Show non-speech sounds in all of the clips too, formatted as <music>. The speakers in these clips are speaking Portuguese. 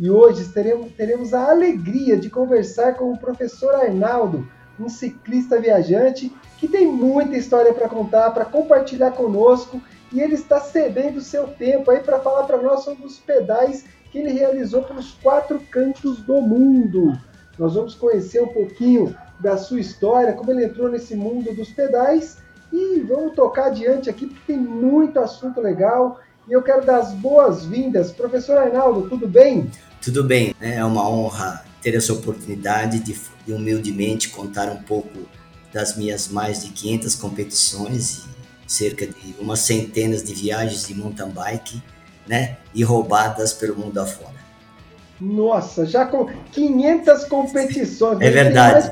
E hoje teremos, teremos a alegria de conversar com o professor Arnaldo, um ciclista viajante que tem muita história para contar, para compartilhar conosco, e ele está cedendo seu tempo aí para falar para nós sobre os pedais que ele realizou pelos quatro cantos do mundo. Nós vamos conhecer um pouquinho da sua história, como ele entrou nesse mundo dos pedais e vamos tocar adiante aqui porque tem muito assunto legal. E eu quero dar as boas-vindas. Professor Arnaldo, tudo bem? Tudo bem, né? é uma honra ter essa oportunidade de, de humildemente contar um pouco das minhas mais de 500 competições e cerca de umas centenas de viagens de mountain bike, né? E roubadas pelo mundo afora. Nossa, já com 500 competições. É verdade.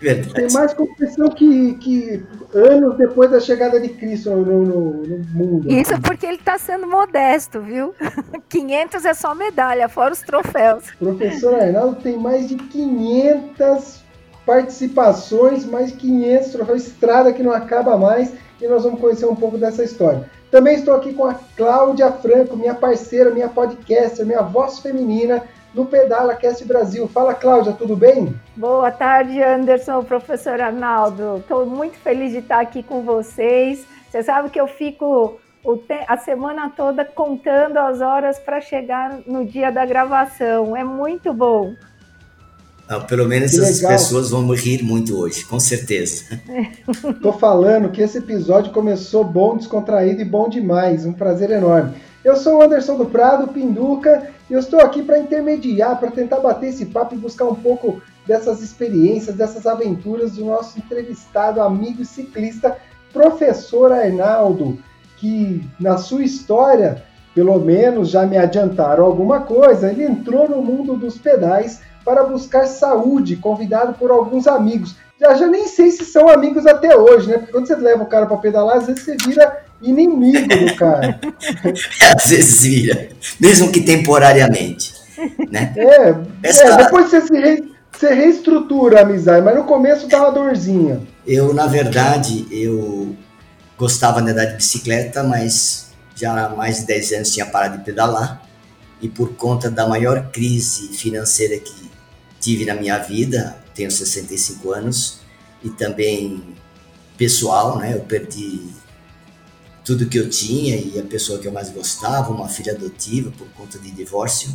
Verdade. Tem mais competição que, que anos depois da chegada de Cristo no, no, no mundo. Isso porque ele está sendo modesto, viu? <laughs> 500 é só medalha, fora os troféus. Professor Arnaldo tem mais de 500 participações, mais de 500 troféus, estrada que não acaba mais, e nós vamos conhecer um pouco dessa história. Também estou aqui com a Cláudia Franco, minha parceira, minha podcaster, minha voz feminina, no Pedala Cast Brasil. Fala, Cláudia, tudo bem? Boa tarde, Anderson, professor Arnaldo. Estou muito feliz de estar aqui com vocês. Você sabe que eu fico a semana toda contando as horas para chegar no dia da gravação. É muito bom. Ah, pelo menos que as legal. pessoas vão rir muito hoje, com certeza. <laughs> Tô falando que esse episódio começou bom, descontraído e bom demais. Um prazer enorme. Eu sou o Anderson do Prado, Pinduca, e eu estou aqui para intermediar, para tentar bater esse papo e buscar um pouco dessas experiências, dessas aventuras do nosso entrevistado, amigo ciclista, professor Arnaldo, que na sua história, pelo menos já me adiantaram alguma coisa, ele entrou no mundo dos pedais para buscar saúde, convidado por alguns amigos. Já, já nem sei se são amigos até hoje, né? Porque quando você leva o cara para pedalar, às vezes você vira inimigo do cara. <laughs> Às vezes vira, mesmo que temporariamente. Né? <laughs> É, Essa... é depois você, se re, você reestrutura a amizade, mas no começo dá uma dorzinha. Eu, na verdade, eu gostava de andar de bicicleta, mas já há mais de 10 anos tinha parado de pedalar. E por conta da maior crise financeira que tive na minha vida, tenho 65 anos, e também pessoal, né? Eu perdi tudo que eu tinha e a pessoa que eu mais gostava, uma filha adotiva por conta de divórcio,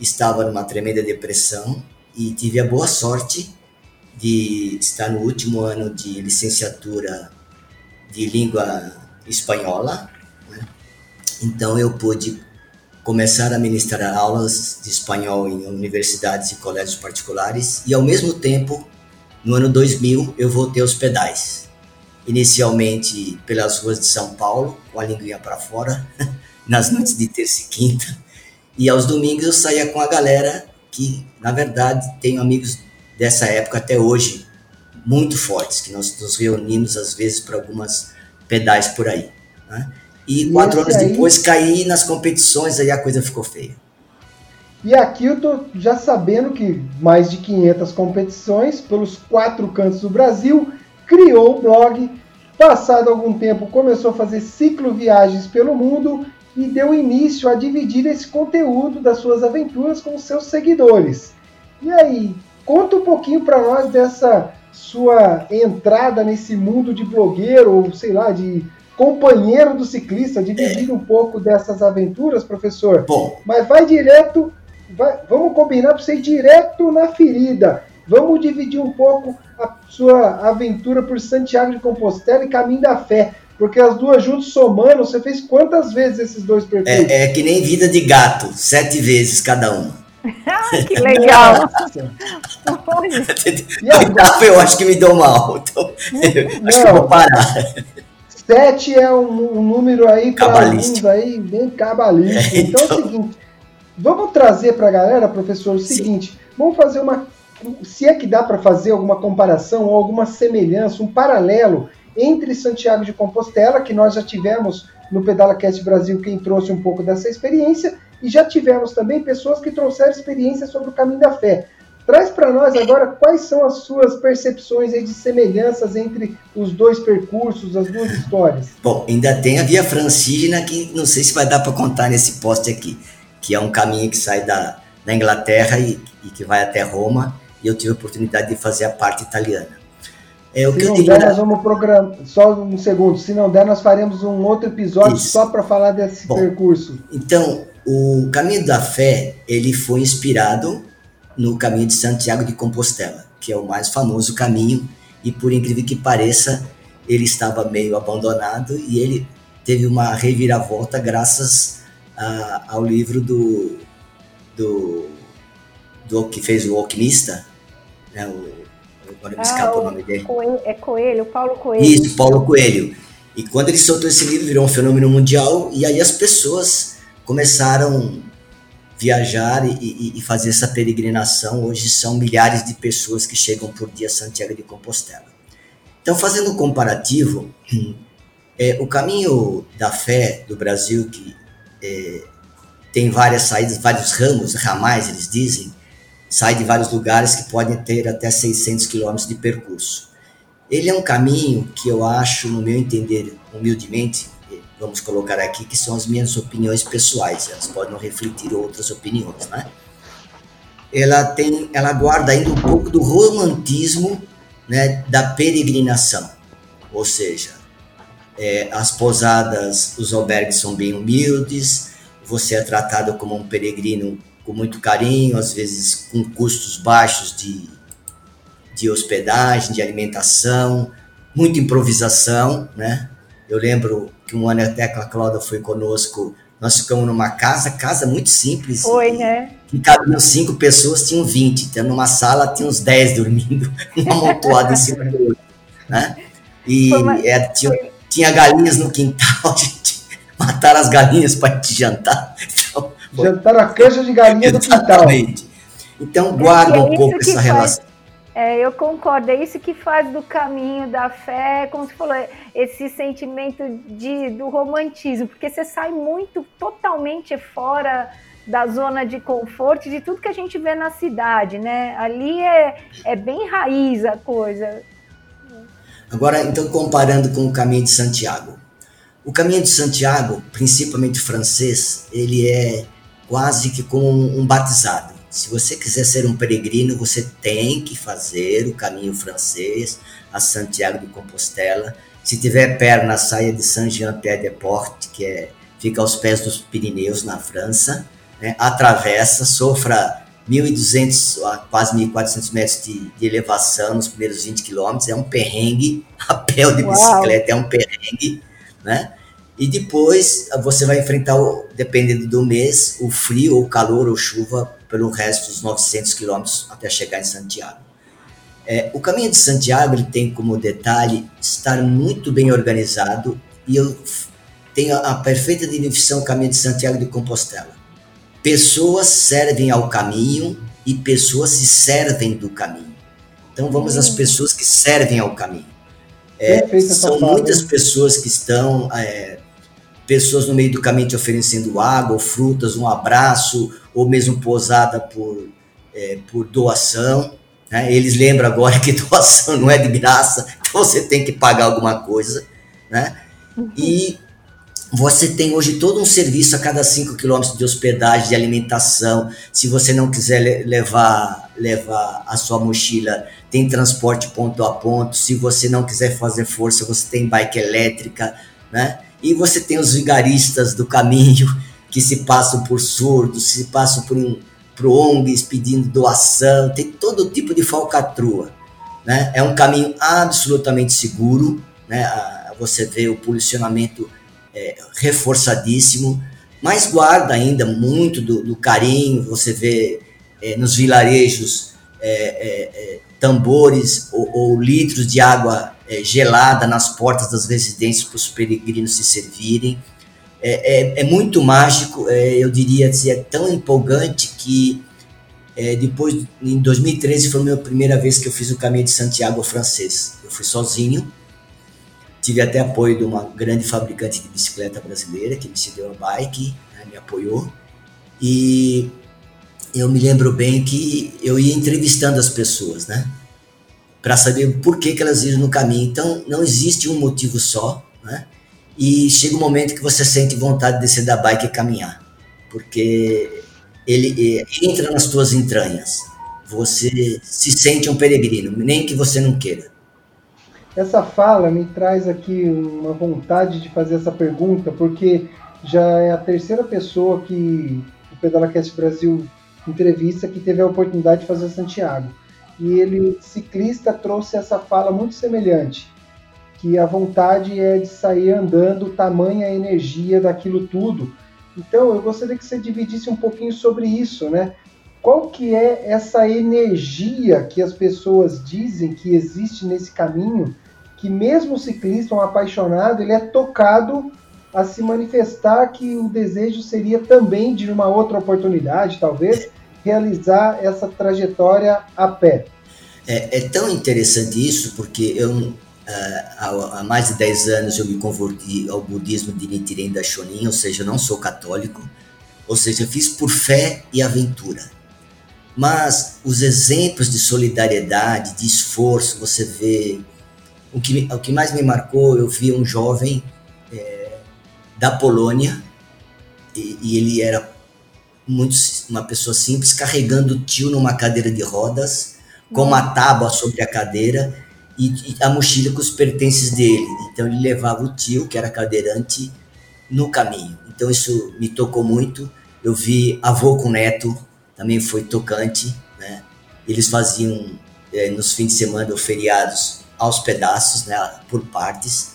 estava numa tremenda depressão e tive a boa sorte de estar no último ano de licenciatura de língua espanhola. Né? Então eu pude começar a ministrar aulas de espanhol em universidades e colégios particulares e ao mesmo tempo, no ano 2000, eu voltei aos pedais inicialmente pelas ruas de São Paulo, com a linguinha para fora, <laughs> nas noites de terça e quinta. E aos domingos eu saía com a galera que, na verdade, tenho amigos dessa época até hoje muito fortes, que nós nos reunimos às vezes para algumas pedais por aí. Né? E quatro anos aí... depois caí nas competições, aí a coisa ficou feia. E aqui eu tô já sabendo que mais de 500 competições pelos quatro cantos do Brasil, criou o blog, passado algum tempo começou a fazer ciclo viagens pelo mundo e deu início a dividir esse conteúdo das suas aventuras com seus seguidores. E aí, conta um pouquinho para nós dessa sua entrada nesse mundo de blogueiro, ou sei lá, de companheiro do ciclista, dividir um pouco dessas aventuras, professor. Bom. Mas vai direto, vai, vamos combinar para você ir direto na ferida. Vamos dividir um pouco a sua aventura por Santiago de Compostela e Caminho da Fé. Porque as duas juntas somando, você fez quantas vezes esses dois percursos? É, é que nem vida de gato, sete vezes cada uma. que legal! <laughs> e eu acho que me deu mal, então Não, acho que eu vou parar. Sete é um, um número aí para alguns aí bem cabalístico. É, então, então é o então. seguinte, vamos trazer para a galera, professor, o seguinte. Sim Vamos fazer uma. Se é que dá para fazer alguma comparação ou alguma semelhança, um paralelo entre Santiago de Compostela, que nós já tivemos no PedalaCast Brasil, quem trouxe um pouco dessa experiência, e já tivemos também pessoas que trouxeram experiência sobre o caminho da fé. Traz para nós agora quais são as suas percepções de semelhanças entre os dois percursos, as duas histórias. Bom, ainda tem a Via Francígena, que não sei se vai dar para contar nesse poste aqui, que é um caminho que sai da, da Inglaterra e, e, que vai até Roma, e eu tive a oportunidade de fazer a parte italiana. É, o se que não der, nós vamos programar. Só um segundo. Se não der, nós faremos um outro episódio Isso. só para falar desse Bom, percurso. Então, o Caminho da Fé ele foi inspirado no Caminho de Santiago de Compostela, que é o mais famoso caminho e por incrível que pareça, ele estava meio abandonado e ele teve uma reviravolta graças a, ao livro do, do, do que fez o alquimista, né, o agora me ah, o nome dele. Coelho, é Coelho, Paulo Coelho. Isso, Paulo Coelho. E quando ele soltou esse livro, virou um fenômeno mundial, e aí as pessoas começaram a viajar e, e, e fazer essa peregrinação. Hoje são milhares de pessoas que chegam por dia a Santiago de Compostela. Então, fazendo um comparativo, <clears throat> é, o caminho da fé do Brasil, que é, tem várias saídas, vários ramos, ramais, eles dizem, sai de vários lugares que podem ter até 600 quilômetros de percurso. Ele é um caminho que eu acho, no meu entender, humildemente, vamos colocar aqui, que são as minhas opiniões pessoais, elas podem refletir outras opiniões, né? Ela tem, ela guarda ainda um pouco do romantismo, né, da peregrinação, ou seja, é, as pousadas, os albergues são bem humildes, você é tratado como um peregrino com muito carinho, às vezes com custos baixos de, de hospedagem, de alimentação, muita improvisação, né? Eu lembro que um ano até que a Cláudia foi conosco, nós ficamos numa casa, casa muito simples. Foi, né? Que cabiam cinco pessoas, tinham 20. Então, numa sala, tinha uns 10 dormindo, <laughs> uma amontoada em cima do outro, né? E uma... é, tinha, tinha galinhas no quintal, <laughs> a gente mataram as galinhas para gente jantar. Jantar a canja de galinha do quintal. Então guarda é um pouco essa faz, relação. É, eu concordo, é isso que faz do caminho da fé, como você falou, esse sentimento de, do romantismo, porque você sai muito, totalmente fora da zona de conforto, de tudo que a gente vê na cidade, né? Ali é, é bem raiz a coisa. Agora, então, comparando com o caminho de Santiago. O caminho de Santiago, principalmente francês, ele é quase que como um batizado. Se você quiser ser um peregrino, você tem que fazer o caminho francês a Santiago de Compostela. Se tiver perna, saia de Saint-Jean-Pied-de-Port, que é, fica aos pés dos Pirineus, na França. Né? Atravessa, sofra 1.200 a quase 1.400 metros de, de, elevação nos primeiros 20 quilômetros. É um perrengue. <laughs> A pé de bicicleta Uau. é um perrengue. Né? E depois você vai enfrentar, dependendo do mês, o frio, ou calor, ou chuva, pelo resto dos 900 quilômetros até chegar em Santiago. É, o caminho de Santiago ele tem como detalhe estar muito bem organizado e eu tenho a, a perfeita definição do caminho de Santiago de Compostela. Pessoas servem ao caminho e pessoas se servem do caminho. Então vamos às hum. pessoas que servem ao caminho. É, são muitas pessoas que estão é, pessoas no meio do caminho te oferecendo água, ou frutas, um abraço, ou mesmo posada por, é, por doação. Né? Eles lembram agora que <laughs> doação não é de graça, então você tem que pagar alguma coisa. Né? E você tem hoje todo um serviço a cada 5 quilômetros de hospedagem, de alimentação. Se você não quiser levar, levar a sua mochila, tem transporte ponto a ponto. Se você não quiser fazer força, você tem bike elétrica, né? E você tem os vigaristas do caminho que se passam por surdos, se passam por, por ONGs pedindo doação, tem todo tipo de falcatrua. Né? É um caminho absolutamente seguro, né? você vê o posicionamento é, reforçadíssimo, mas guarda ainda muito do, do carinho, você vê é, nos vilarejos é, é, é tambores ou, ou litros de água gelada nas portas das residências para os peregrinos se servirem. É, é, é muito mágico, é, eu diria assim, é tão empolgante que É, depois, em 2013, foi a minha primeira vez que eu fiz o caminho de Santiago francês. Eu fui sozinho, tive até apoio de uma grande fabricante de bicicleta brasileira que me cedeu a bike, né, me apoiou. E eu me lembro bem que eu ia entrevistando as pessoas, né? Para saber por que, que elas iam no caminho. Então, não existe um motivo só, né? E chega um momento que você sente vontade de descer da bike e caminhar, porque ele entra nas tuas entranhas. Você se sente um peregrino, nem que você não queira. Essa fala me traz aqui uma vontade de fazer essa pergunta, porque já é a terceira pessoa que o PedalaCast Brasil entrevista que teve a oportunidade de fazer Santiago. E ele, ciclista, trouxe essa fala muito semelhante, que a vontade é de sair andando, tamanha a energia daquilo tudo, então, eu gostaria que você dividisse um pouquinho sobre isso, né? Qual que é essa energia que as pessoas dizem que existe nesse caminho, que mesmo o ciclista, um apaixonado, ele é tocado a se manifestar que o desejo seria também de uma outra oportunidade, talvez, realizar essa trajetória a pé. É, é tão interessante isso, porque eu há, há, mais de 10 anos eu me converti ao budismo de Nichiren Daishonin, ou seja, eu não sou católico, ou seja, eu fiz por fé e aventura. Mas os exemplos de solidariedade, de esforço, você vê. O que, o que mais me marcou, eu vi um jovem é, da Polônia, e, e, ele era muito uma pessoa simples, carregando o tio numa cadeira de rodas, com uma tábua sobre a cadeira, e, e, a mochila com os pertences dele. Então ele levava o tio, que era cadeirante, no caminho. Então isso me tocou muito. Eu vi avô com neto, também foi tocante. Né? Eles faziam é, nos fins de semana ou feriados aos pedaços, né, por partes.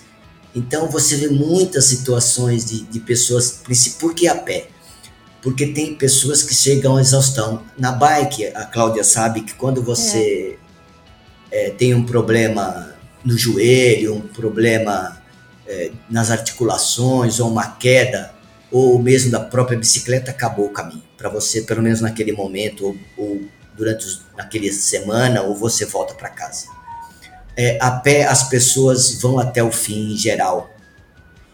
Então você vê muitas situações de, de pessoas, por que a pé? Porque tem pessoas que chegam à exaustão. Na bike, a Cláudia sabe que quando você é é, tem um problema no joelho, um problema é, nas articulações, ou uma queda, ou mesmo da própria bicicleta, acabou o caminho. Para você, pelo menos naquele momento, ou, ou durante os, naquela semana, ou você volta para casa. É, a pé, as pessoas vão até o fim em geral.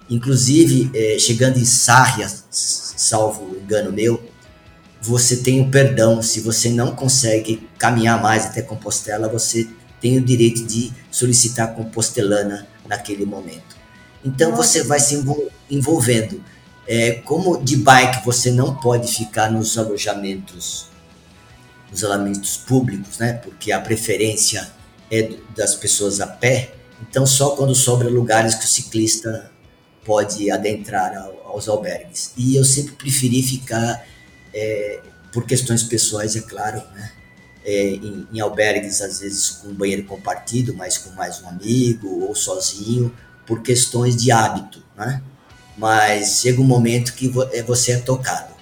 Inclusive, é, chegando em Sarria, salvo engano meu, você tem o perdão. Se você não consegue caminhar mais até Compostela, você tem o direito de solicitar compostelana naquele momento. Então Nossa. você vai se envolvendo. É, como de bike você não pode ficar nos alojamentos, nos alojamentos públicos, né? Porque a preferência é das pessoas a pé. Então só quando sobra lugares que o ciclista pode adentrar aos albergues. E eu sempre preferi ficar é, por questões pessoais, é claro, né? é, em, em, albergues, às vezes com banheiro compartido, mas com mais um amigo ou sozinho, por questões de hábito, né? Mas chega um momento que é, você é tocado.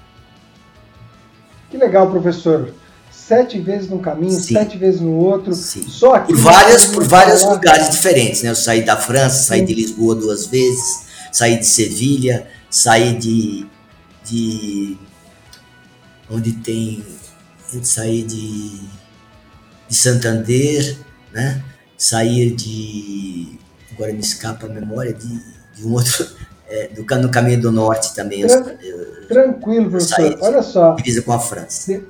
Que legal, professor. Sete vezes num caminho, Sim. sete vezes no outro. Sim. Só aqui. Por várias, por vários lugares diferentes, né? Eu saí da França, saí Sim. de Lisboa duas vezes, saí de Sevilha, saí de, de onde tem sair de, de Santander, né? sair de. Agora me escapa a memória de, de um outro. <laughs> É, do, no caminho do norte também. Tran eu, tranquilo, professor. Olha só. Divisa com a França. De,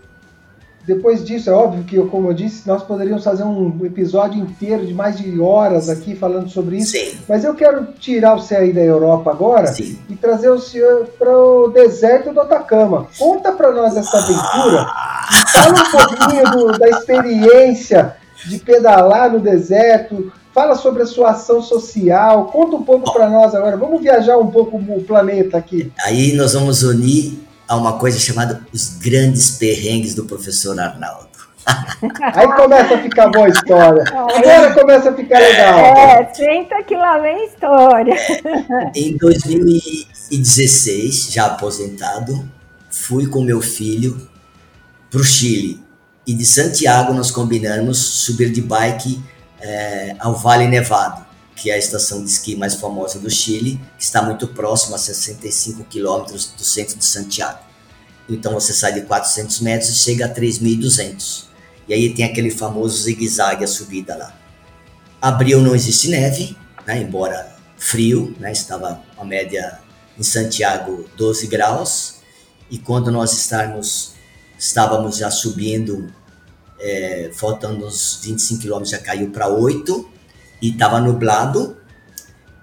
depois disso, é óbvio que, como eu disse, nós poderíamos fazer um episódio inteiro de mais de horas aqui falando sobre isso. Sim. Mas eu quero tirar você aí da Europa agora Sim. e trazer o senhor para o deserto do Atacama. Conta para nós essa aventura. Fala um pouquinho do, da experiência de pedalar no deserto. Fala sobre a sua ação social. Conta um pouco para nós agora. Vamos viajar um pouco o planeta aqui. Aí nós vamos unir a uma coisa chamada os grandes perrengues do professor Arnaldo. <laughs> Aí começa a ficar boa a história. Agora começa a ficar legal. É, senta que lá vem a história. <laughs> Em 2016, já aposentado, fui com meu filho para o Chile. E de Santiago nós combinamos subir de bike é, ao Vale Nevado, que é a estação de esqui mais famosa do Chile, que está muito próximo a 65 quilômetros do centro de Santiago. Então você sai de 400 metros e chega a 3.200. E aí tem aquele famoso zigue-zague a subida lá. Abril não existe neve, né, embora frio, né, estava a média em Santiago 12 graus. E quando nós estarmos, estávamos já subindo, é, faltando uns 25 quilômetros, já caiu para 8 e estava nublado.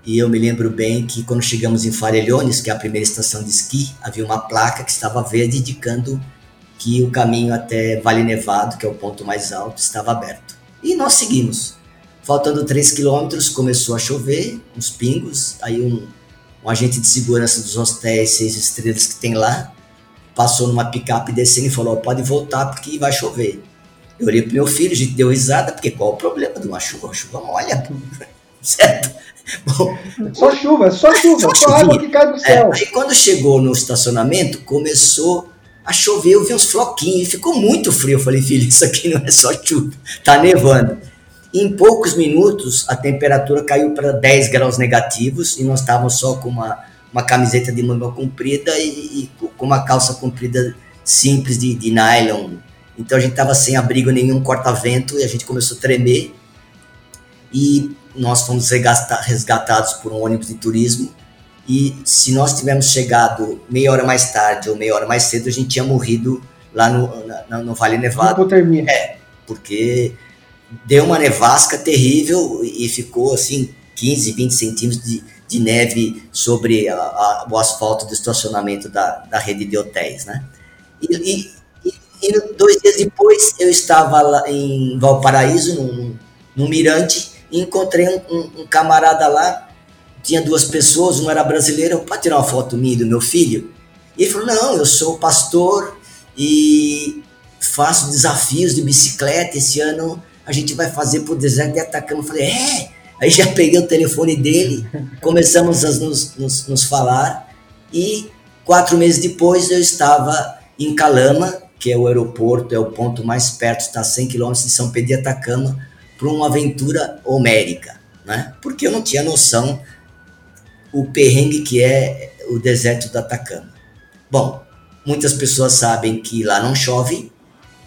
E eu me lembro bem que quando chegamos em Farellones, que é a primeira estação de esqui, havia uma placa que estava verde indicando que o caminho até Vale Nevado, que é o ponto mais alto, estava aberto. E nós seguimos. Faltando 3 quilômetros, começou a chover, uns pingos. Aí um, um agente de segurança dos hotéis seis estrelas que tem lá passou numa picape descendo e falou: pode voltar porque vai chover. Eu olhei pro meu filho, a gente deu risada, porque qual o problema de uma chuva? Uma chuva molha, <laughs> certo? Bom, só chuva, só <laughs> chuva, só, só água que cai do é, céu. É, aí quando chegou no estacionamento, começou a chover, eu vi uns floquinhos, e ficou muito frio. Eu falei, filho, isso aqui não é só chuva, tá nevando. E em poucos minutos, a temperatura caiu para 10 graus negativos e nós estávamos só com uma, uma camiseta de manga comprida e, e com uma calça comprida simples de, de nylon. Então a gente estava sem abrigo nenhum, corta-vento, e a gente começou a tremer. E nós fomos resgatados por um ônibus de turismo e se nós tivéssemos chegado meia hora mais tarde ou meia hora mais cedo, a gente tinha morrido lá no, no, no Vale Nevado. É, porque deu uma nevasca terrível e ficou assim 15, 20 centímetros de, de neve sobre a, a, o asfalto do estacionamento da, da rede de hotéis, né? E, e, e, dois dias depois eu estava lá em Valparaíso, num, num mirante, e encontrei um, um, um, camarada lá, tinha duas pessoas, um era brasileiro, pode tirar uma foto minha do meu filho? E ele falou, não, eu sou pastor e faço desafios de bicicleta, esse ano a gente vai fazer pro deserto de Atacama. Eu falei, é? Aí já peguei o telefone dele, <laughs> começamos a nos, nos, nos falar e quatro meses depois eu estava em Calama, que é o aeroporto, é o ponto mais perto, está a 100 quilômetros de São Pedro de Atacama, para uma aventura homérica, né? Porque eu não tinha noção o perrengue que é o deserto do Atacama. Bom, muitas pessoas sabem que lá não chove,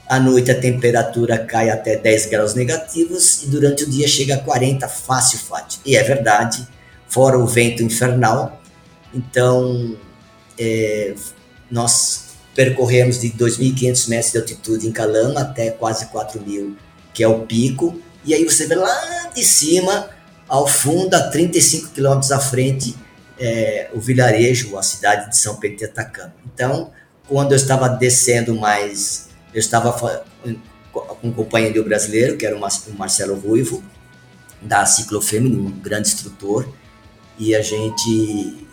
à noite a temperatura cai até 10 graus negativos e durante o dia chega a 40 fácil, fácil. E é verdade, fora o vento infernal. Então, é, nós percorremos de 2.500 metros de altitude em Calama até quase 4.000, que é o pico, e aí você vê lá de cima, ao fundo, a 35 quilômetros à frente, é, o vilarejo, a cidade de São Pedro de Atacama. Então, quando eu estava descendo mais, eu estava com um companheiro brasileiro, que era o Marcelo Ruivo, da Ciclofêmea, um grande instrutor, e a gente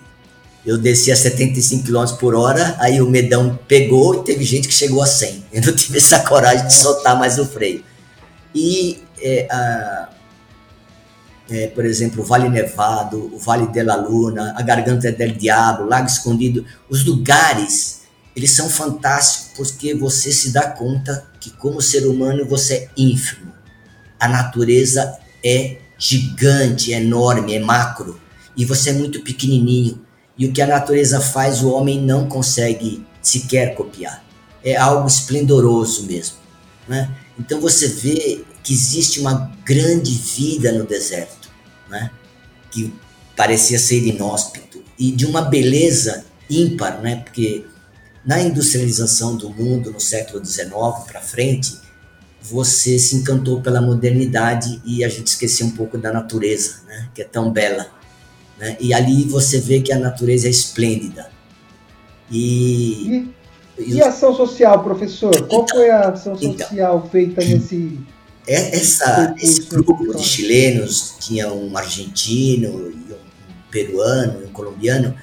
eu desci a 75 km por hora, aí o medão pegou e teve gente que chegou a 100. <laughs> Eu não tive essa coragem de soltar mais o freio. E é, a, é, por exemplo, o Vale Nevado, o Vale de la Luna, a Garganta del Diabo, Lago Escondido, os lugares, eles são fantásticos porque você se dá conta que como ser humano você é ínfimo. A natureza é gigante, é enorme, é macro, e você é muito pequenininho. E o que a natureza faz, o homem não consegue sequer copiar. É algo esplendoroso mesmo. Né? Então você vê que existe uma grande vida no deserto, né? que parecia ser inóspito, e de uma beleza ímpar, né? porque na industrialização do mundo no século XIX para frente, você se encantou pela modernidade e a gente esqueceu um pouco da natureza, né? que é tão bela. Né? E ali você vê que a natureza é esplêndida. E, e, e a ação social, professor? Qual então, foi a ação então, social então, feita nesse é, essa, esse grupo de chilenos, tinha um argentino, um peruano, um colombiano,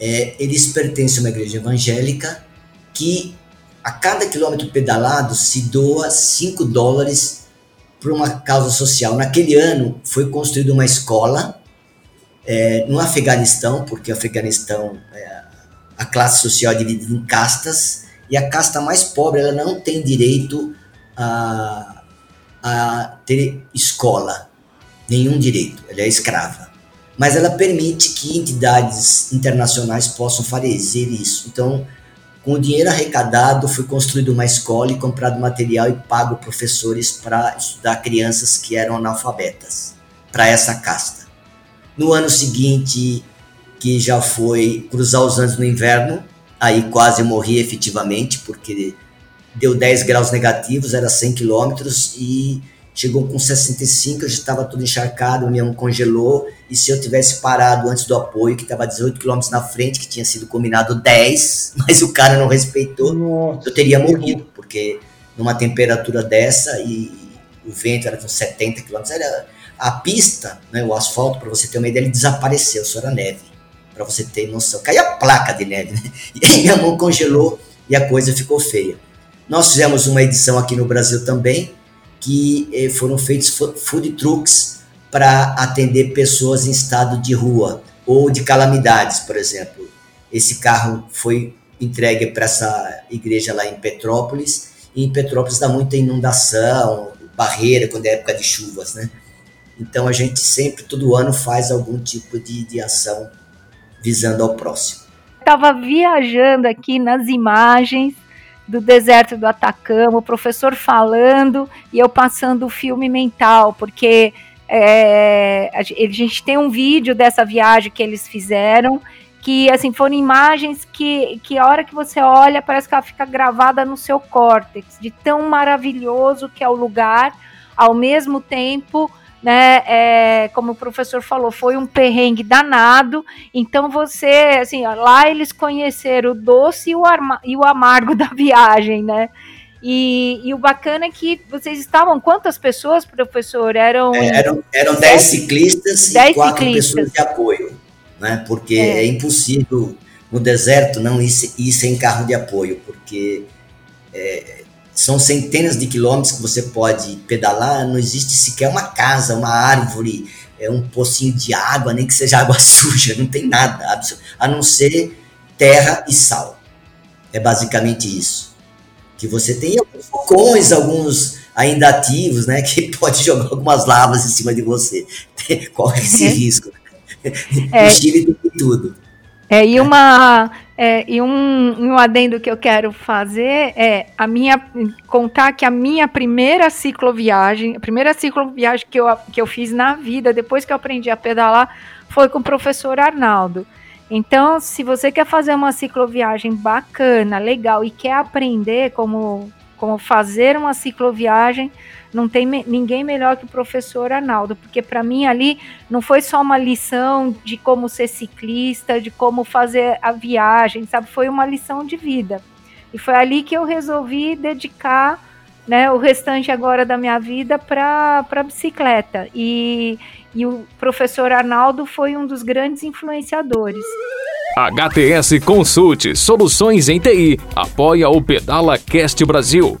é, eles pertencem a uma igreja evangélica que a cada quilômetro pedalado se doa 5 dólares para uma causa social. Naquele ano foi construída uma escola é, no Afeganistão, porque o Afeganistão, é, a classe social é dividida em castas, e a casta mais pobre ela não tem direito a a ter escola, nenhum direito, ela é escrava. Mas ela permite que entidades internacionais possam fazer isso. Então, Com o dinheiro arrecadado, foi construída uma escola e comprado material e pago professores para estudar crianças que eram analfabetas, para essa casta. No ano seguinte, que já foi cruzar os anos no inverno, aí quase morri efetivamente, porque deu 10 graus negativos, era 100 quilômetros, e Chegou com 65, eu já estava tudo encharcado, o avião congelou. E se eu tivesse parado antes do apoio, que estava 18 km na frente, que tinha sido combinado 10, <laughs> mas o cara não respeitou, Nossa, eu teria morrido, porque numa temperatura dessa e o vento era de uns 70 km, era a pista, né, o asfalto, para você ter uma ideia, ele desapareceu, só era neve, para você ter noção. Caiu a placa de neve, né? <laughs> E minha mão congelou e a coisa ficou feia. Nós fizemos uma edição aqui no Brasil também, que eh, foram feitos food trucks para atender pessoas em estado de rua ou de calamidades, por exemplo. Esse carro foi entregue para essa igreja lá em Petrópolis, e em Petrópolis dá muita inundação, barreira quando é época de chuvas, né? Então a gente sempre, todo ano, faz algum tipo de, de ação visando ao próximo. Estava viajando aqui nas imagens do deserto do Atacama, o professor falando e eu passando o filme mental, porque é, a gente tem um vídeo dessa viagem que eles fizeram, que assim foram imagens que, que a hora que você olha parece que ela fica gravada no seu córtex, de tão maravilhoso que é o lugar, ao mesmo tempo né? É, como o professor falou, foi um perrengue danado. Então você, assim, lá eles conheceram o doce e o, e o amargo <laughs> da viagem, né? E, e, o bacana é que vocês estavam quantas pessoas, professor? Eram é, eram, eram dez ciclistas dez e quatro ciclistas. pessoas de apoio, né? Porque é, é impossível no deserto não ir, ir sem carro de apoio, porque é, são centenas de quilômetros que você pode pedalar, não existe sequer uma casa, uma árvore, é um pocinho de água, nem que seja água <laughs> suja, não tem nada, a não ser terra e sal. É basicamente isso. Que você tem alguns vulcões, alguns ainda ativos, né, <laughs> que pode jogar algumas lavas em cima de você. Corre esse uhum. risco. É, <laughs> o Chile tem tudo. É, e uma é, e um, um adendo que eu quero fazer é a minha contar que a minha primeira cicloviagem, a primeira cicloviagem que eu, que eu fiz na vida, depois que eu aprendi a pedalar, foi com o professor Arnaldo. Então, se você quer fazer uma cicloviagem bacana, legal e quer aprender como, como fazer uma cicloviagem, não tem me, ninguém melhor que o professor Arnaldo, porque para mim ali não foi só uma lição de como ser ciclista, de como fazer a viagem, sabe? Foi uma lição de vida. E foi ali que eu resolvi dedicar né, o restante agora da minha vida para a bicicleta. E, e o professor Arnaldo foi um dos grandes influenciadores. HTS Consulte Soluções em TI apoia o Pedala Cast Brasil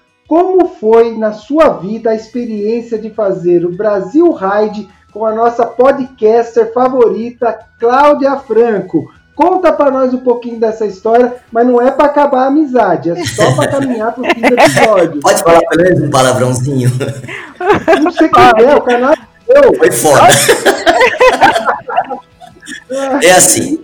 como foi na sua vida a experiência de fazer o Brasil Ride com a nossa podcaster favorita, Cláudia Franco? Conta para nós um pouquinho dessa história, mas não é para acabar a amizade, é só para caminhar para o fim do episódio. <laughs> Pode falar pelo menos um palavrãozinho. Não sei que é, o canal é Foi foda. <laughs> é assim.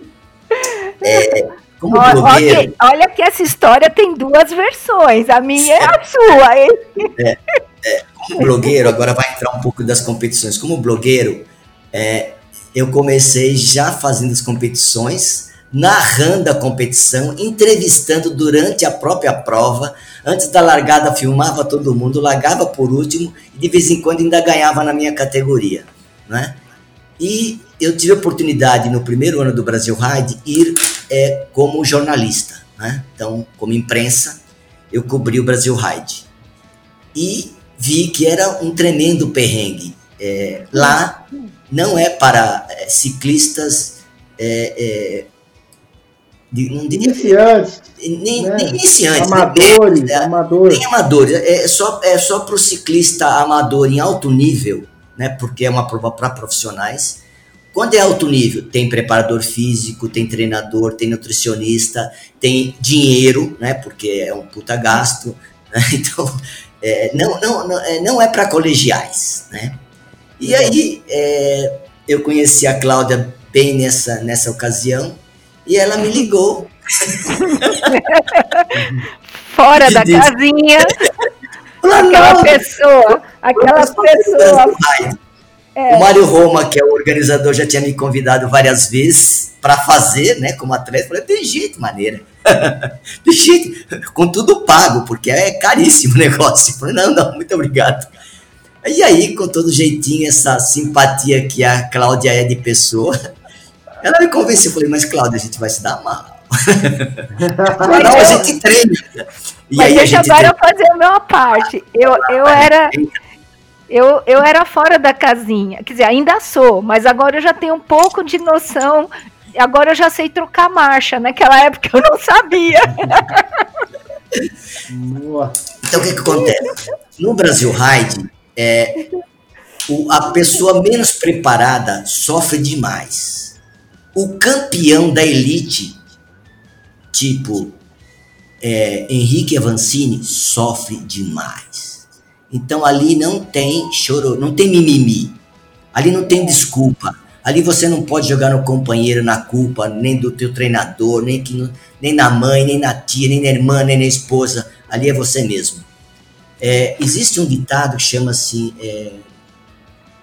É, como blogueiro. Okay. Olha que essa história tem duas versões. A minha é a sua, hein? É, é, como blogueiro, agora vai entrar um pouco das competições. Como blogueiro, é, eu comecei já fazendo as competições, narrando a competição, entrevistando durante a própria prova. Antes da largada, filmava todo mundo, largava por último e de vez em quando ainda ganhava na minha categoria. Né? E eu tive a oportunidade no primeiro ano do Brasil Ride ir é, como jornalista. né? Então, como imprensa, eu cobri o Brasil Ride. E vi que era um tremendo perrengue. É, lá não é para é, ciclistas é, é de, não diria, iniciantes, nem, né? nem iniciantes, amadores, nem, amadores. nem amadores, é só é só para o ciclista amador em alto nível, né? Porque é uma prova para profissionais. Quando é alto nível, tem preparador físico, tem treinador, tem nutricionista, tem dinheiro, né? Porque é um puta gasto. <laughs> Né? Então, é, não, não, não, é, não é para colegiais, né? E aí, é, eu conheci a Cláudia bem nessa, nessa ocasião e ela me ligou. <laughs> Fora <laughs> da casinha. Aquela pessoa, aquela pessoa. É. O Mário Roma, que é o organizador, já tinha me convidado várias vezes para fazer, né, como atleta. Eu falei, tem jeito, maneira. <laughs> de jeito, com tudo pago, porque é caríssimo <laughs> o negócio. Eu falei, não, não, muito obrigado. E aí, com todo jeitinho, essa simpatia que a Cláudia é de pessoa, <laughs> ela me convenceu. Eu falei, mas Cláudia, a gente vai se dar mal. Não, a gente treina. E mas aí deixa agora eu fazer a minha parte. Eu, eu era. Eu, eu era fora da casinha, quer dizer, ainda sou, mas agora eu já tenho um pouco de noção. Agora eu já sei trocar marcha. Naquela época eu não sabia. então o que, que acontece? No Brasil Ride, é, o, a pessoa menos preparada sofre demais. O campeão da elite, tipo é, Henrique Avancini, sofre demais. Então ali não tem choro, não tem mimimi. Ali não tem desculpa. Ali você não pode jogar no companheiro na culpa, nem do teu treinador, nem, que, nem na mãe, nem na tia, nem na irmã, nem na esposa. Ali é você mesmo. É, existe um ditado que chama assim, é,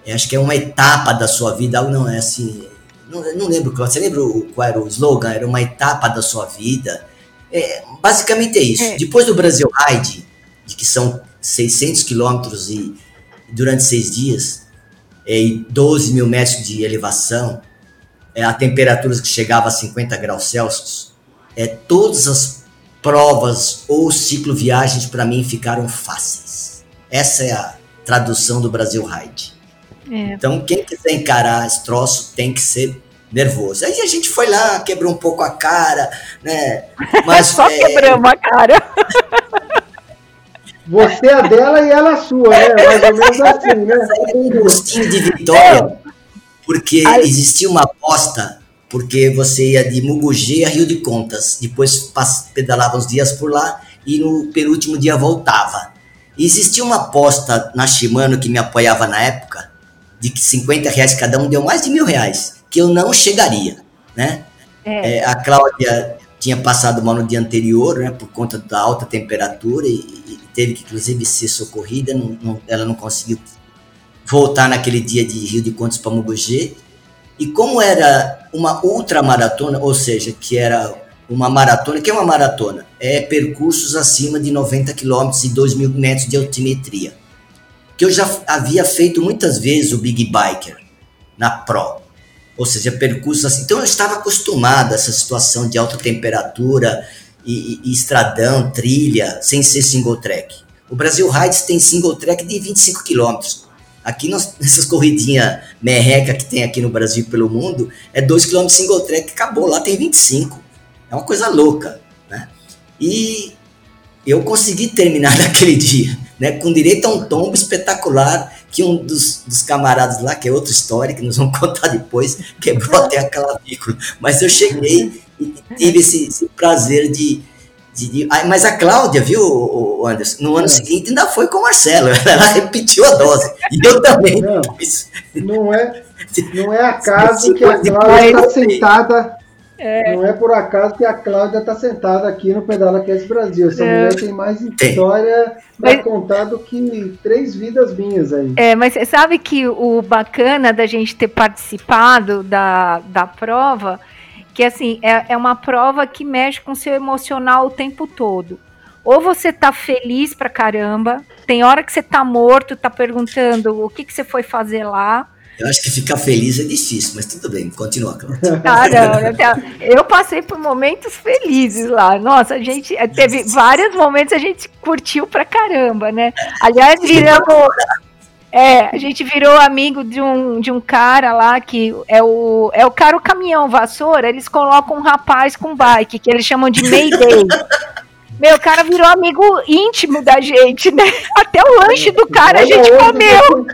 é, acho que é uma etapa da sua vida, algo não é assim, não, não lembro qual, você lembra qual era o slogan? Era uma etapa da sua vida. É, basicamente é isso. É. Depois do Brasil Ride, que são 600 quilômetros e durante seis dias, é, e 12 mil metros de elevação, é, a temperaturas que chegava a 50 graus Celsius, é, todas as provas ou cicloviagens para mim ficaram fáceis. Essa é a tradução do Brasil Ride. É. Então, quem quiser encarar esse troço tem que ser nervoso. Aí a gente foi lá, quebrou um pouco a cara, né? <laughs> Mas, Só é... quebramos a cara. <laughs> Você é dela e ela a sua, né? Mais ou menos assim, né? Um gostinho de vitória, porque existia uma aposta porque você ia de Mugugê a Rio de Contas, depois pedalava uns dias por lá e no penúltimo dia voltava. E existia uma aposta na Shimano que me apoiava na época, de que 50 reais cada um deu mais de mil reais, que eu não chegaria, né? É. É, a Cláudia tinha passado mal no dia anterior, né, por conta da alta temperatura e, e teve que inclusive ser socorrida, não, não, ela não conseguiu voltar naquele dia de Rio de Contas para Mugugê. E como era uma ultramaratona, ou seja, que era uma maratona, que é uma maratona? É percursos acima de 90 quilômetros e 2 mil metros de altimetria. Que eu já havia feito muitas vezes o Big Biker na Pro. Ou seja, percursos assim. Então eu estava acostumado a essa situação de alta temperatura e, e, e estradão, trilha, sem ser single track. O Brasil Rides tem single track de 25 quilômetros. Aqui nós, <laughs> nessas corridinhas merreca que tem aqui no Brasil e pelo mundo, é 2 km single track, acabou, lá tem 25. É uma coisa louca, né? E eu consegui terminar <laughs> naquele dia, né, com direito a um tombo espetacular que um dos, dos camaradas lá, que é outra história que nós vamos <laughs> contar depois, quebrou até a clavícula. Mas eu cheguei e tive esse, esse prazer de, de, de, mas a Cláudia, viu, Anderson, no ano é. seguinte ainda foi com o Marcelo, <laughs> ela repetiu a dose. E eu também. Não, não é, não é acaso <laughs> que a Cláudia está sentada. É. Não é por acaso que a Cláudia está sentada aqui no Pedala Cast Brasil. Essa é. mulher tem mais história para contar do que três vidas minhas aí. É, mas você sabe que o bacana da gente ter participado da, da prova que assim é, é uma prova que mexe com o seu emocional o tempo todo. Ou você tá feliz pra caramba, tem hora que você tá morto, tá perguntando o que, que você foi fazer lá, Eu acho que ficar feliz é difícil, mas tudo bem, continua, Cláudia. <laughs> Caramba, eu passei por momentos felizes lá. Nossa, a gente eh, teve vários momentos a gente curtiu pra caramba, né? Aliás, viramos. É, a gente virou amigo de um, de um cara lá que é o, é o cara o caminhão vassoura, eles colocam um rapaz com bike, que eles chamam de Mayday. <laughs> Meu, o cara virou amigo íntimo da gente, né? <laughs> Até o lanche do cara a gente comeu.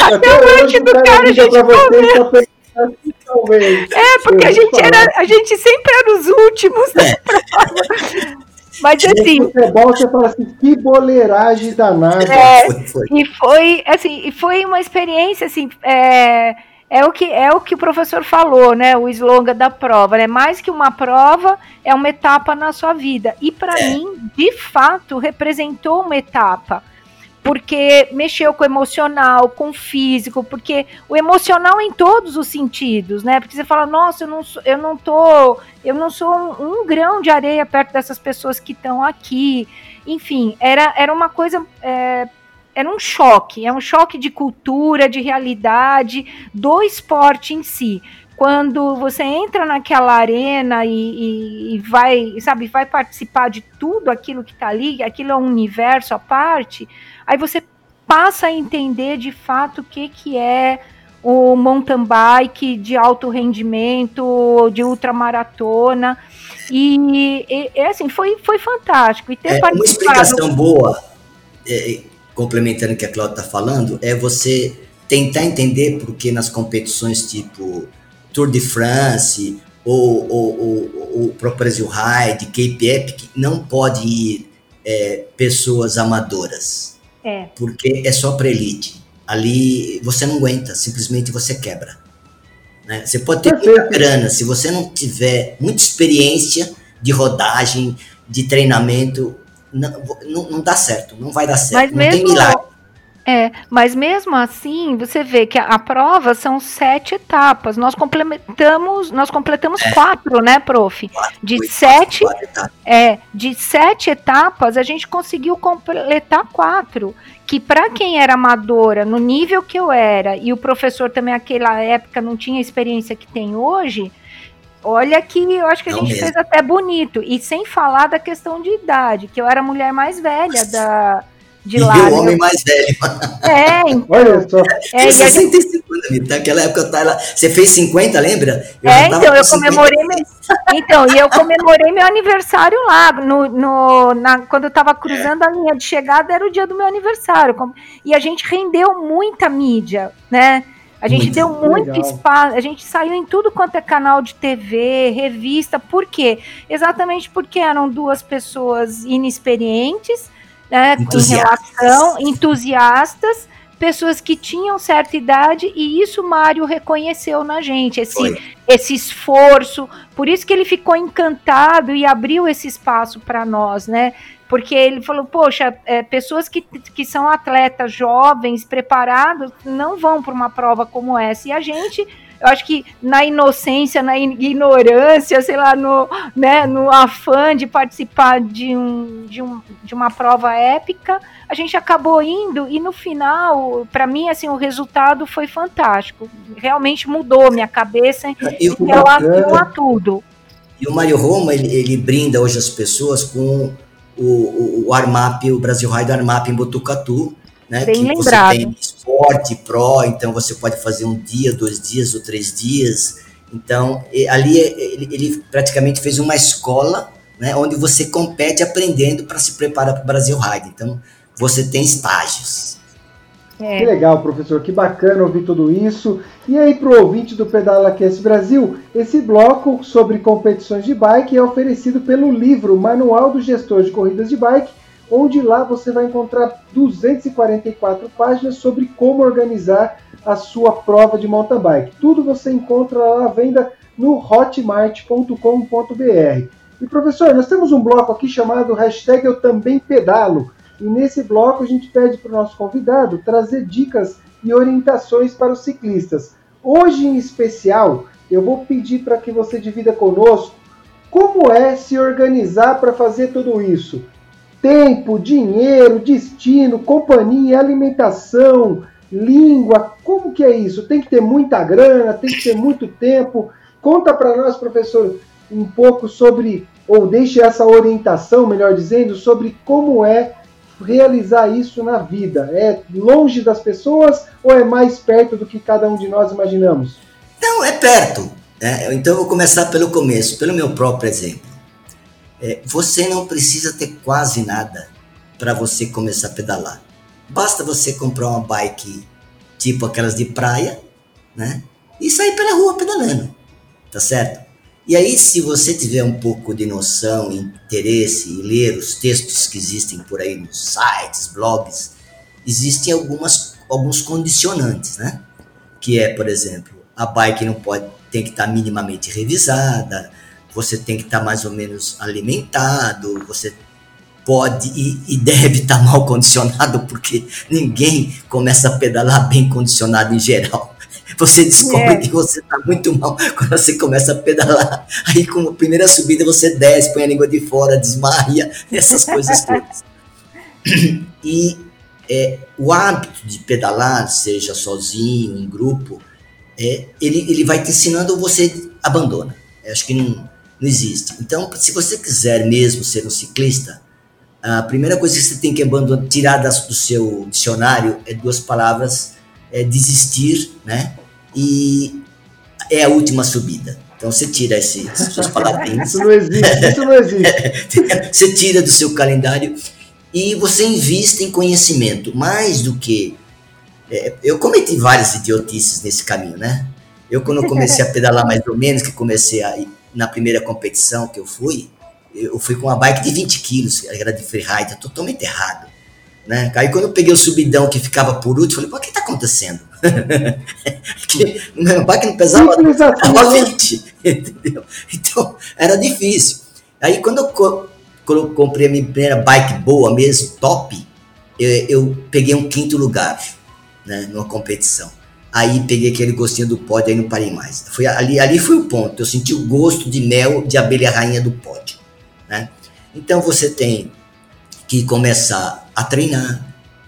Até o lanche do cara a gente comeu. É, porque a gente, era, a gente sempre era os últimos. Né? <laughs> Mas assim. Futebol, você fala assim, que boleiragem danada. É, e foi, assim, e foi uma experiência, assim. É, é o que é o que o professor falou, né? O slogan da prova, né? Mais que uma prova, é uma etapa na sua vida. E para é. mim, de fato, representou uma etapa. Porque mexeu com o emocional, com o físico, porque o emocional em todos os sentidos, né? Porque você fala, nossa, eu não sou, eu não tô, eu não sou um, um grão de areia perto dessas pessoas que estão aqui. Enfim, era, era uma coisa é, era um choque, é um choque de cultura, de realidade do esporte em si. Quando você entra naquela arena e, e, e vai, sabe, vai participar de tudo aquilo que está ali, aquilo é um universo à parte, aí você passa a entender de fato o que, que é o mountain bike de alto rendimento, de ultramaratona. E, e, e assim, foi, foi fantástico. E ter é, Uma explicação boa, é, complementando o que a Cláudia está falando, é você tentar entender porque nas competições tipo Tour de France ou, ou, ou, o Pro Brasil Ride, Cape Epic, não pode ir é, pessoas amadoras. É. Porque é só para elite. Ali você não aguenta, simplesmente você quebra. Né? Você pode ter muita grana, se você não tiver muita experiência de rodagem, de treinamento, não, não, não dá certo, não vai dar certo, Mas não mesmo, tem milagre. É, mas mesmo assim, você vê que a, a prova são sete etapas. Nós completamos, nós completamos é. quatro, né, prof? Quatro, de oito, sete, quatro, é, de sete etapas, a gente conseguiu completar quatro. Que para quem era amadora, no nível que eu era, e o professor também naquela época não tinha a experiência que tem hoje, Olha que eu acho que a Não gente mesmo. fez até bonito. E sem falar da questão de idade, que eu era a mulher mais velha da, de e lá. E o homem mais velho. É, então. Olha só. É, 65 anos, naquela época eu tava, você fez 50, lembra? Eu é, então, eu comemorei meu, Então, e eu comemorei meu aniversário lá, no, no, na, quando eu estava cruzando é. a linha de chegada, era o dia do meu aniversário. E a gente rendeu muita mídia, né? A gente muito deu muito legal. espaço, a gente saiu em tudo quanto é canal de TV, revista, por quê? Exatamente porque eram duas pessoas inexperientes, né, em relação, entusiastas, pessoas que tinham certa idade, e isso o Mário reconheceu na gente, esse, esse esforço, por isso que ele ficou encantado e abriu esse espaço para nós, né? Porque ele falou, poxa, é, pessoas que, que são atletas jovens, preparados, não vão para uma prova como essa. E a gente, eu acho que na inocência, na ignorância, sei lá, no, né, no afã de participar de, um, de, um, de uma prova épica, a gente acabou indo e no final, para mim, assim, o resultado foi fantástico. Realmente mudou minha cabeça em relação a tudo. E o Mário Roma, ele, ele brinda hoje as pessoas com o, o, o Armap, o Brasil Ride Armap em Botucatu, né? Bem que lembrado. você tem esporte, pro, então você pode fazer um dia, dois dias ou três dias. Então, ali ele, ele praticamente fez uma escola, né? Onde você compete aprendendo para se preparar para o Brasil Ride. Então, você tem estágios. É. Que legal, professor, que bacana ouvir tudo isso. E aí, para o ouvinte do Pedala Cast Brasil, esse bloco sobre competições de bike é oferecido pelo livro Manual do Gestor de Corridas de Bike, onde lá você vai encontrar 244 páginas sobre como organizar a sua prova de mountain bike. Tudo você encontra lá à venda no hotmart.com.br. E professor, nós temos um bloco aqui chamado hashtag Eu Também Pedalo e nesse bloco a gente pede para o nosso convidado trazer dicas e orientações para os ciclistas. Hoje em especial, eu vou pedir para que você divida conosco como é se organizar para fazer tudo isso. Tempo, dinheiro, destino, companhia, alimentação, língua? Como que é isso? Tem que ter muita grana, tem que ter muito tempo. Conta para nós, professor, um pouco sobre, ou deixe essa orientação, melhor dizendo, sobre como é realizar isso na vida. É longe das pessoas ou é mais perto do que cada um de nós imaginamos? Não, é perto. Né? Então eu vou começar pelo começo, pelo meu próprio exemplo. É, você não precisa ter quase nada para você começar a pedalar. Basta você comprar uma bike tipo aquelas de praia, né? E sair pela rua pedalando, tá certo? E aí, se você tiver um pouco de noção, interesse e ler os textos que existem por aí nos sites, blogs, existem algumas, alguns condicionantes, né? Que é, por exemplo, a bike não pode, tem que estar minimamente revisada, você tem que estar mais ou menos alimentado, você pode e, e deve estar mal condicionado, porque ninguém começa a pedalar bem condicionado em geral. Você descobre é. que você está muito mal quando você começa a pedalar. Aí, com a primeira subida, você desce, põe a língua de fora, desmaia, essas coisas todas. <laughs> E é, o hábito de pedalar, seja sozinho, em grupo, é, ele, ele vai te ensinando ou você abandona. Eu acho que não, não existe. Então, se você quiser mesmo ser um ciclista, a primeira coisa que você tem que abandonar, tirar das, do seu dicionário é duas palavras, é desistir, né? E é a última subida. Então você tira esse, essas <laughs> duas palavrinhas. isso não existe, isso não existe. <laughs> você tira do seu calendário e você investe em conhecimento, mais do que. É, eu cometi várias idiotices nesse caminho, né? Eu, quando comecei a pedalar mais ou menos, que comecei a, na primeira competição que eu fui, eu fui com uma bike de 20 quilos, era de freeride, totalmente errado. Né? Aí quando eu peguei o subidão que ficava por último, falei, pô, o que está acontecendo? <laughs> Porque minha bike não pesava, pesava <laughs> 20, <laughs> entendeu? Então, era difícil. Aí quando eu co comprei a minha primeira bike boa mesmo, top, eu, eu peguei um quinto lugar, né, numa competição. Aí peguei aquele gostinho do pódio, aí não parei mais. Foi ali, ali foi o ponto. Eu senti o gosto de mel de abelha rainha do pódio. Né? Então você tem que começar a treinar.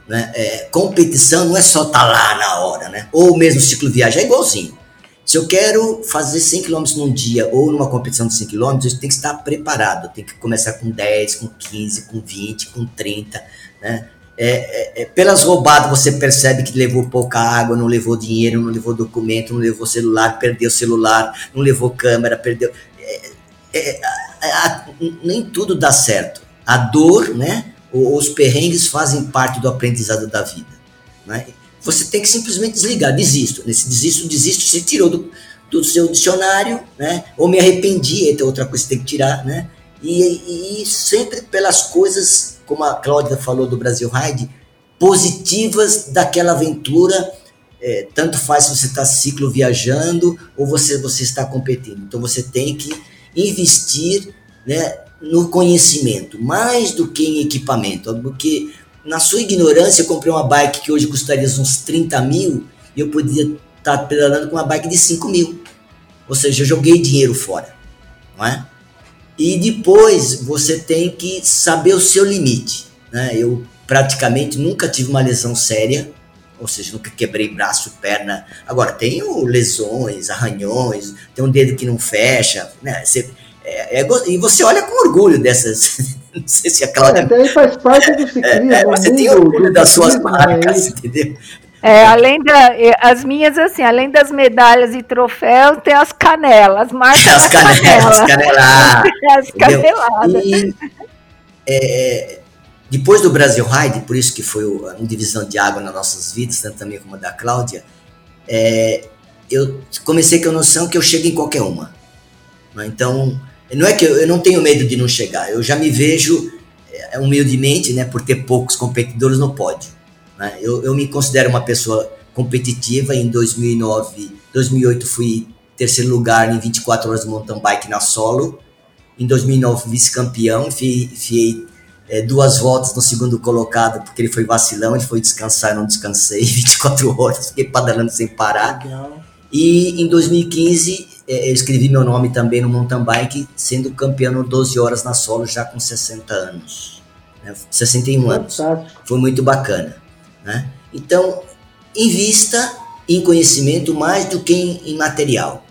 Né? É, competição não é só estar tá lá na hora, né? ou mesmo cicloviagem, é igualzinho. Se eu quero fazer 100 km num dia ou numa competição de 100 km, eu tenho que estar preparado. Tem que começar com 10, com 15, com 20, com 30. Né? É, é, é, pelas roubadas você percebe que levou pouca água, não levou dinheiro, não levou documento, não levou celular, perdeu celular, não levou câmera, perdeu. É, é, a, nem tudo dá certo. A dor, né? Os perrengues fazem parte do aprendizado da vida. Né? Você tem que simplesmente desligar, desisto. Nesse desisto, desisto, você tirou do, do seu dicionário, né? Ou me arrependi, é outra coisa que tem que tirar, né? E, e sempre pelas coisas, como a Cláudia falou do Brasil Ride, positivas daquela aventura. É, tanto faz se você está ciclo viajando ou você, você está competindo. Então você tem que investir né, no conhecimento, mais do que em equipamento. Porque na sua ignorância, eu comprei uma bike que hoje custaria uns 30 mil e eu podia estar tá pedalando com uma bike de 5 mil. Ou seja, eu joguei dinheiro fora. Não é? E depois você tem que saber o seu limite. Né? Eu praticamente nunca tive uma lesão séria, ou seja, nunca quebrei braço, perna. Agora, tenho lesões, arranhões, tem um dedo que não fecha. Né? Você, é, é, e você olha com orgulho dessas. <laughs> Não sei se a Cláudia. É, até aí faz parte do ciclismo. É, você tem orgulho das suas marcas, entendeu? É, além da, as minhas, assim, além das medalhas e troféus, tem as canelas, marcas as canelas, canela. as <laughs> caneladas. E, é, depois do Brasil Ride, por isso que foi uma divisão de água nas nossas vidas, tanto também como a da Cláudia, é, eu comecei com a noção que eu chego em qualquer uma. Né? Então, não é que eu, eu, não tenho medo de não chegar, eu já me vejo é, humildemente, né, por ter poucos competidores no pódio. Né? Eu, eu me considero uma pessoa competitiva. Em 2009, 2008 fui terceiro lugar em 24 horas de mountain bike na solo. Em 2009 vice-campeão, fiei é, duas voltas no segundo colocado porque ele foi vacilão, ele foi descansar, eu não descansei <laughs> 24 horas, fiquei pedalando sem parar. Legal. E em 2015 é, eu escrevi meu nome também no mountain bike, sendo campeão 12 horas na solo já com 60 anos, né? 61 anos. Foi muito bacana, né? Então invista em conhecimento mais do que em, em material.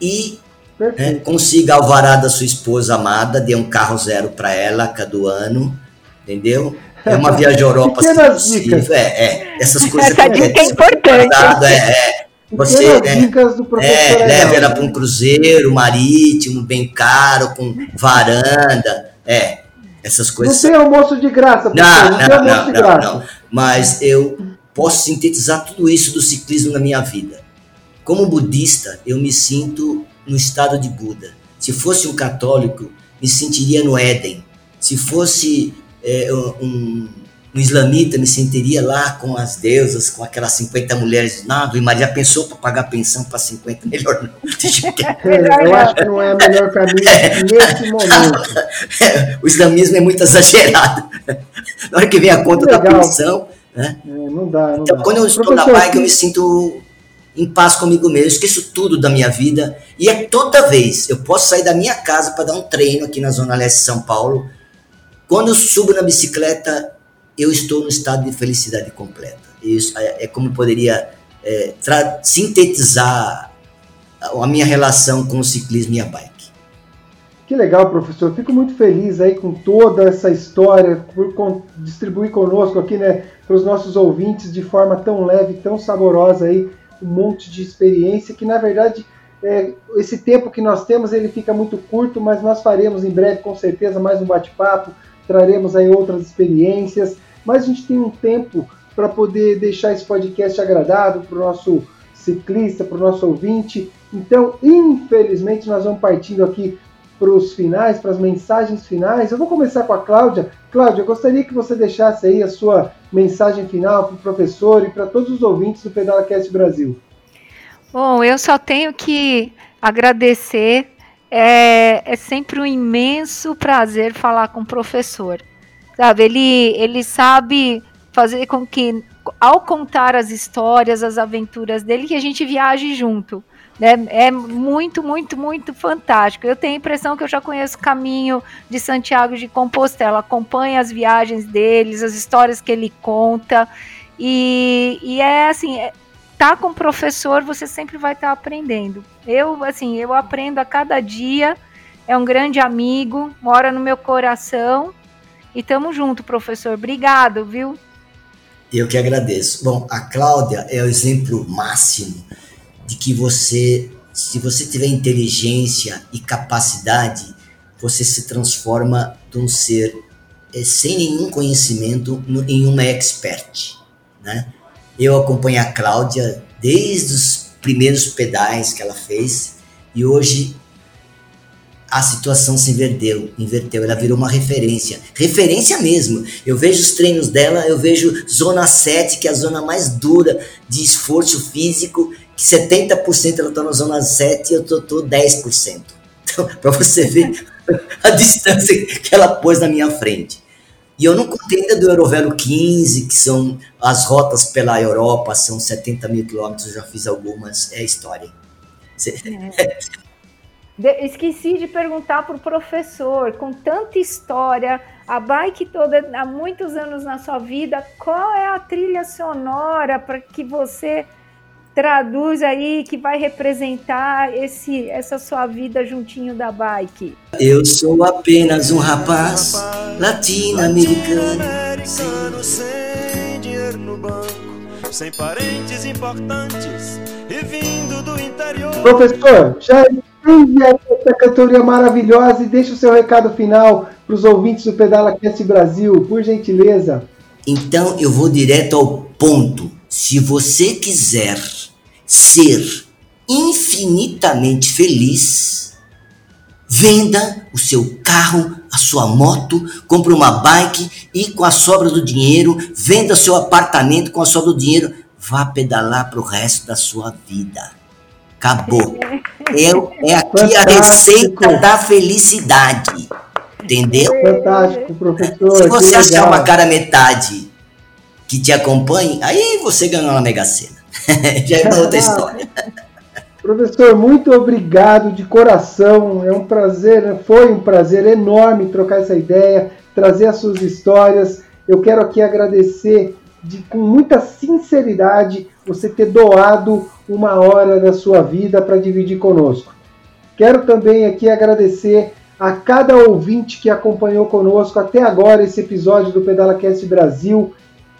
E né, consiga alvará da sua esposa amada, dê um carro zero para ela cada ano, entendeu? É uma <laughs> viagem à Europa se possível. É, é, essas coisas. Essa dica é, é importante. É, é, você né, é, leva ela para um cruzeiro marítimo bem caro, com varanda, é, essas coisas. Não tem almoço de graça, não, não, não, não, não, não, Mas eu posso sintetizar tudo isso do ciclismo na minha vida. Como budista, eu me sinto no estado de Buda. Se fosse um católico, me sentiria no Éden. Se fosse é, um, um, islamita, me sentiria lá com as deusas, com aquelas 50 mulheres. Não, mas já pensou para pagar pensão para 50? <laughs> Melhor não. É, eu acho que não é o melhor caminho <laughs> nesse momento. <laughs> o islamismo é muito exagerado. Na hora que vem a conta da pensão. Né? É, não dá, não então, dá. quando eu estou Professor, na bike, eu me sinto em paz comigo mesmo, esqueço tudo da minha vida. E é toda vez, eu posso sair da minha casa para dar um treino aqui na Zona Leste de São Paulo. Quando eu subo na bicicleta, eu estou no estado de felicidade completa. Isso é, é como poderia é, sintetizar a minha relação com o ciclismo e a bike. Que legal, professor. Fico muito feliz aí com toda essa história, por distribuir conosco aqui, né, para os nossos ouvintes de forma tão leve, tão saborosa aí um monte de experiência que na verdade é, esse tempo que nós temos ele fica muito curto, mas nós faremos em breve com certeza mais um bate-papo, traremos aí outras experiências, mas a gente tem um tempo para poder deixar esse podcast agradável para o nosso ciclista, para o nosso ouvinte. Então, infelizmente, nós vamos partindo aqui para os finais, para as mensagens finais. Eu vou começar com a Cláudia. Cláudia, eu gostaria que você deixasse aí a sua mensagem final para o professor e para todos os ouvintes do PedalaCast Brasil. Bom, eu só tenho que agradecer. É, é sempre um imenso prazer falar com o professor. Sabe, ele, ele sabe fazer com que, ao contar as histórias, as aventuras dele, que a gente viaje junto. É, é, muito, muito, muito fantástico. Eu tenho a impressão que eu já conheço o caminho de Santiago de Compostela, acompanho as viagens deles, as histórias que ele conta. E, e é assim, é, tá com o professor, você sempre vai estar tá aprendendo. Eu, assim, eu aprendo a cada dia. É um grande amigo, mora no meu coração. E tamo junto, professor. Obrigado, viu? Eu que agradeço. Bom, a Cláudia é o exemplo máximo de que você, se você tiver inteligência e capacidade, você se transforma de um ser é, sem nenhum conhecimento no, em uma expert, né? Eu acompanho a Cláudia desde os primeiros pedais que ela fez e hoje a situação se inverteu, inverteu, ela virou uma referência, referência mesmo. Eu vejo os treinos dela, eu vejo zona 7, que é a zona mais dura de esforço físico, que 70% ela está na zona 7 e eu tô 10%. Então, <laughs> para você ver a distância que ela pôs na minha frente. E eu não contei ainda do Eurovelo 15, que são as rotas pela Europa, são 70 mil quilômetros, eu já fiz algumas, é história. <laughs> É. De, esqueci de perguntar para o professor, com tanta história, a bike toda há muitos anos na sua vida, qual é a trilha sonora para que você traduz aí que vai representar esse, essa sua vida juntinho da bike? Eu sou apenas um rapaz latino-americano, sem dinheiro no banco, sem parentes importantes e vindo do interior. Professor, já envia essa cantoria maravilhosa e deixa o seu recado final para os ouvintes do Pedala Cast Brasil, por gentileza. Então eu vou direto ao ponto. Se você quiser ser infinitamente feliz, venda o seu carro, a sua moto, compre uma bike e com a sobra do dinheiro, venda seu apartamento com a sobra do dinheiro, vá pedalar para o resto da sua vida. Acabou. É, é aqui a receita da felicidade. Entendeu? Fantástico, professor. Se você achar uma cara metade que te acompanhe, aí você ganhou na Mega Sena. <laughs> Já é uma outra história. <laughs> Professor, muito obrigado de coração. É um prazer, né? foi um prazer enorme trocar essa ideia, trazer as suas histórias. Eu quero aqui agradecer de com muita sinceridade você ter doado uma hora da sua vida para dividir conosco. Quero também aqui agradecer a cada ouvinte que acompanhou conosco até agora esse episódio do PedalaCast Brasil.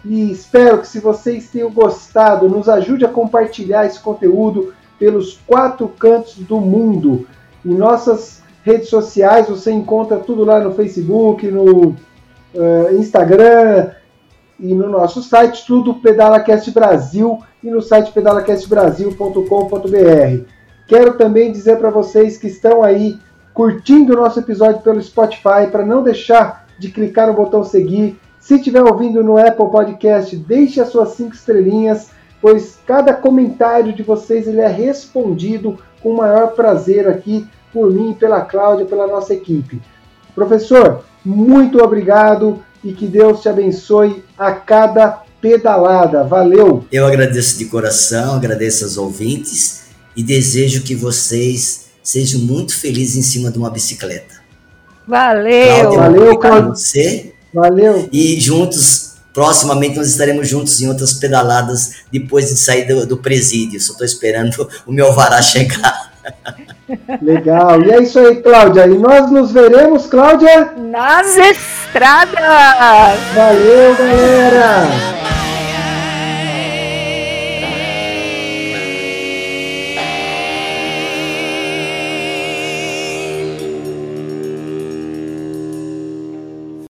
E espero que, se vocês tenham gostado, nos ajude a compartilhar esse conteúdo pelos quatro cantos do mundo. Em nossas redes sociais, você encontra tudo lá no Facebook, no uh, Instagram e no nosso site, tudo PedalaCast Brasil e no site pedalacastbrasil.com.br. Quero também dizer para vocês que estão aí curtindo o nosso episódio pelo Spotify, para não deixar de clicar no botão seguir. Se estiver ouvindo no Apple Podcast, deixe as suas cinco estrelinhas, pois cada comentário de vocês ele é respondido com o maior prazer aqui por mim, pela Cláudia, pela nossa equipe. Professor, muito obrigado e que Deus te abençoe a cada pedalada. Valeu! Eu agradeço de coração, agradeço aos ouvintes e desejo que vocês Seja muito feliz em cima de uma bicicleta. Valeu! Cláudia, Valeu, Cláudio. Você. Valeu. E juntos, proximamente, nós estaremos juntos em outras pedaladas depois de sair do, do presídio. Só estou esperando o meu vará chegar. Legal. E é isso aí, Cláudia. E nós nos veremos, Cláudia? Nas estradas! Valeu, galera!